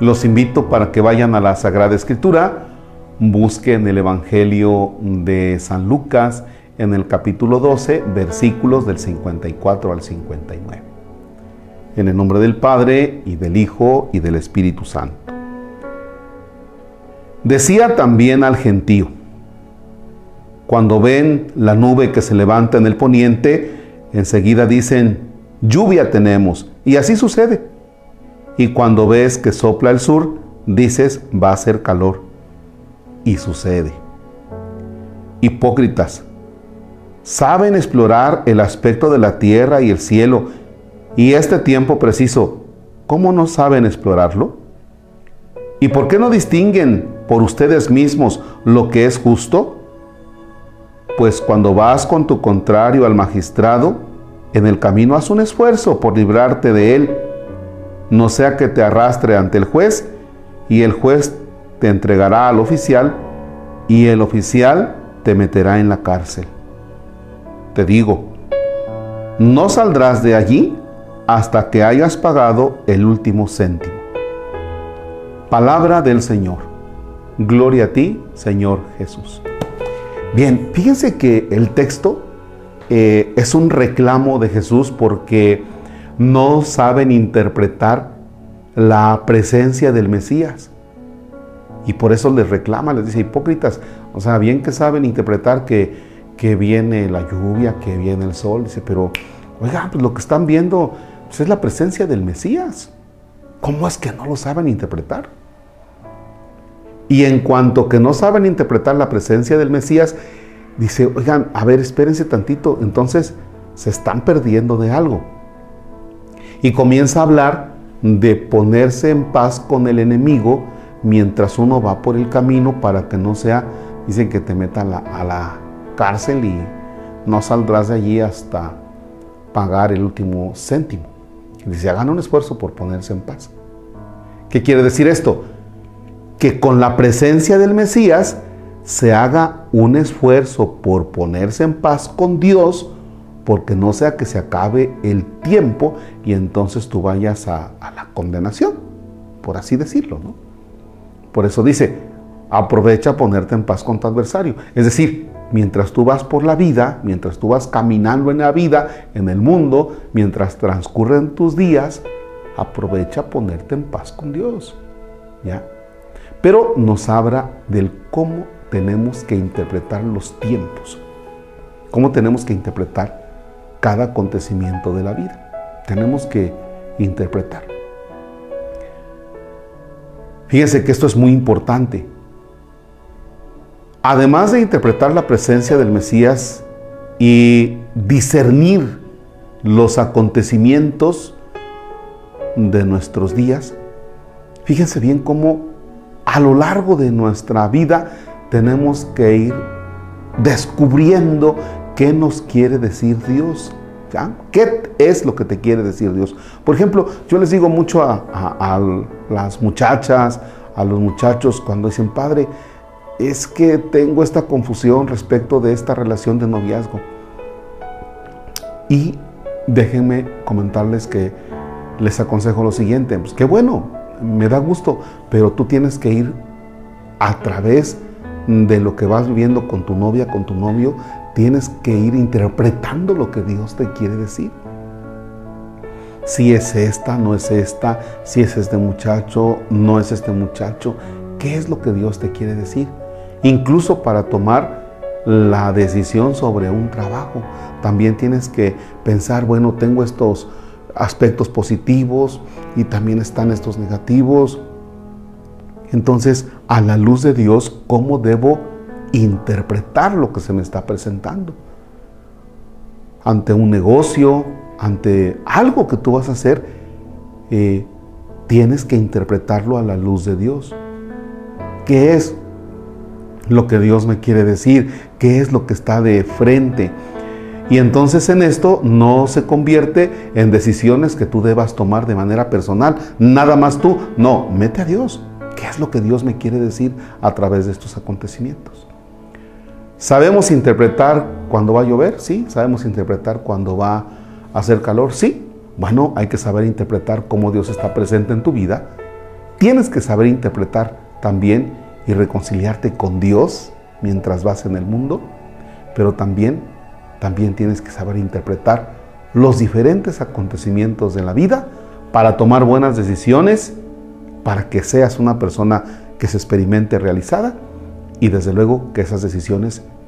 Los invito para que vayan a la Sagrada Escritura, busquen el Evangelio de San Lucas en el capítulo 12, versículos del 54 al 59. En el nombre del Padre y del Hijo y del Espíritu Santo. Decía también al gentío, cuando ven la nube que se levanta en el poniente, enseguida dicen, lluvia tenemos, y así sucede y cuando ves que sopla el sur, dices va a ser calor. Y sucede. Hipócritas, saben explorar el aspecto de la tierra y el cielo y este tiempo preciso. ¿Cómo no saben explorarlo? ¿Y por qué no distinguen por ustedes mismos lo que es justo? Pues cuando vas con tu contrario al magistrado, en el camino haz un esfuerzo por librarte de él no sea que te arrastre ante el juez y el juez te entregará al oficial y el oficial te meterá en la cárcel. Te digo, no saldrás de allí hasta que hayas pagado el último céntimo. Palabra del Señor. Gloria a ti, Señor Jesús. Bien, fíjense que el texto eh, es un reclamo de Jesús porque no saben interpretar la presencia del Mesías. Y por eso les reclama, les dice, hipócritas, o sea, bien que saben interpretar que, que viene la lluvia, que viene el sol, dice, pero, oiga, pues lo que están viendo pues es la presencia del Mesías. ¿Cómo es que no lo saben interpretar? Y en cuanto que no saben interpretar la presencia del Mesías, dice, oigan, a ver, espérense tantito, entonces se están perdiendo de algo y comienza a hablar de ponerse en paz con el enemigo mientras uno va por el camino para que no sea, dicen que te metan a la, cárcel y no saldrás de allí hasta pagar el último céntimo. Dice, hagan un esfuerzo por ponerse en paz. ¿Qué quiere decir esto? Que con la presencia del Mesías se haga un esfuerzo por ponerse en paz con Dios porque no sea que se acabe el tiempo y entonces tú vayas a, la condenación, por así decirlo. ¿no? Por eso dice, aprovecha ponerte en paz con tu adversario. Es decir, mientras tú vas por la vida, mientras tú vas caminando en la vida, en el mundo, mientras transcurren tus días, aprovecha ponerte en paz con Dios. ¿Ya? Pero nos habla del cómo tenemos que interpretar los tiempos, cómo tenemos que interpretar cada acontecimiento de la vida. Tenemos que interpretar. Fíjense que esto es muy importante. Además de interpretar la presencia del Mesías y discernir los acontecimientos de nuestros días, fíjense bien cómo a lo largo de nuestra vida tenemos que ir descubriendo ¿Qué nos quiere decir Dios? ¿Qué es lo que te quiere decir Dios? Por ejemplo, yo les digo mucho a, las muchachas, a los muchachos cuando dicen, Padre, es que tengo esta confusión respecto de esta relación de noviazgo. Y déjenme comentarles que les aconsejo lo siguiente, pues qué bueno, me da gusto, pero tú tienes que ir a través de lo que vas viviendo con tu novia, con tu novio, tienes que ir interpretando lo que Dios te quiere decir. Si es esta, no es esta, si es este muchacho, no es este muchacho, ¿qué es lo que Dios te quiere decir? Incluso para tomar la decisión sobre un trabajo, también tienes que pensar, bueno, tengo estos aspectos positivos y también están estos negativos. Entonces, a la luz de Dios, ¿cómo debo interpretar lo que se me está presentando. Ante un negocio, ante algo que tú vas a hacer, eh, tienes que interpretarlo a la luz de Dios. ¿Qué es lo que Dios me quiere decir? ¿Qué es lo que está de frente? Y entonces en esto no se convierte en decisiones que tú debas tomar de manera personal, nada más tú. No, mete a Dios. ¿Qué es lo que Dios me quiere decir a través de estos acontecimientos? ¿Sabemos interpretar cuando va a llover? Sí. ¿Sabemos interpretar cuando va a hacer calor? Sí. Bueno, hay que saber interpretar cómo Dios está presente en tu vida. tienes que saber interpretar también y reconciliarte con Dios mientras vas en el mundo, pero también, también tienes que saber interpretar los diferentes acontecimientos de la vida para tomar buenas decisiones, para que seas una persona que se experimente realizada y desde luego que esas decisiones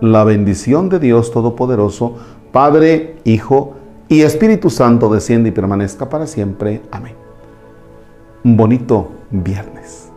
La bendición de Dios Todopoderoso, Padre, Hijo y Espíritu Santo desciende y permanezca para siempre. Amén. Un bonito viernes.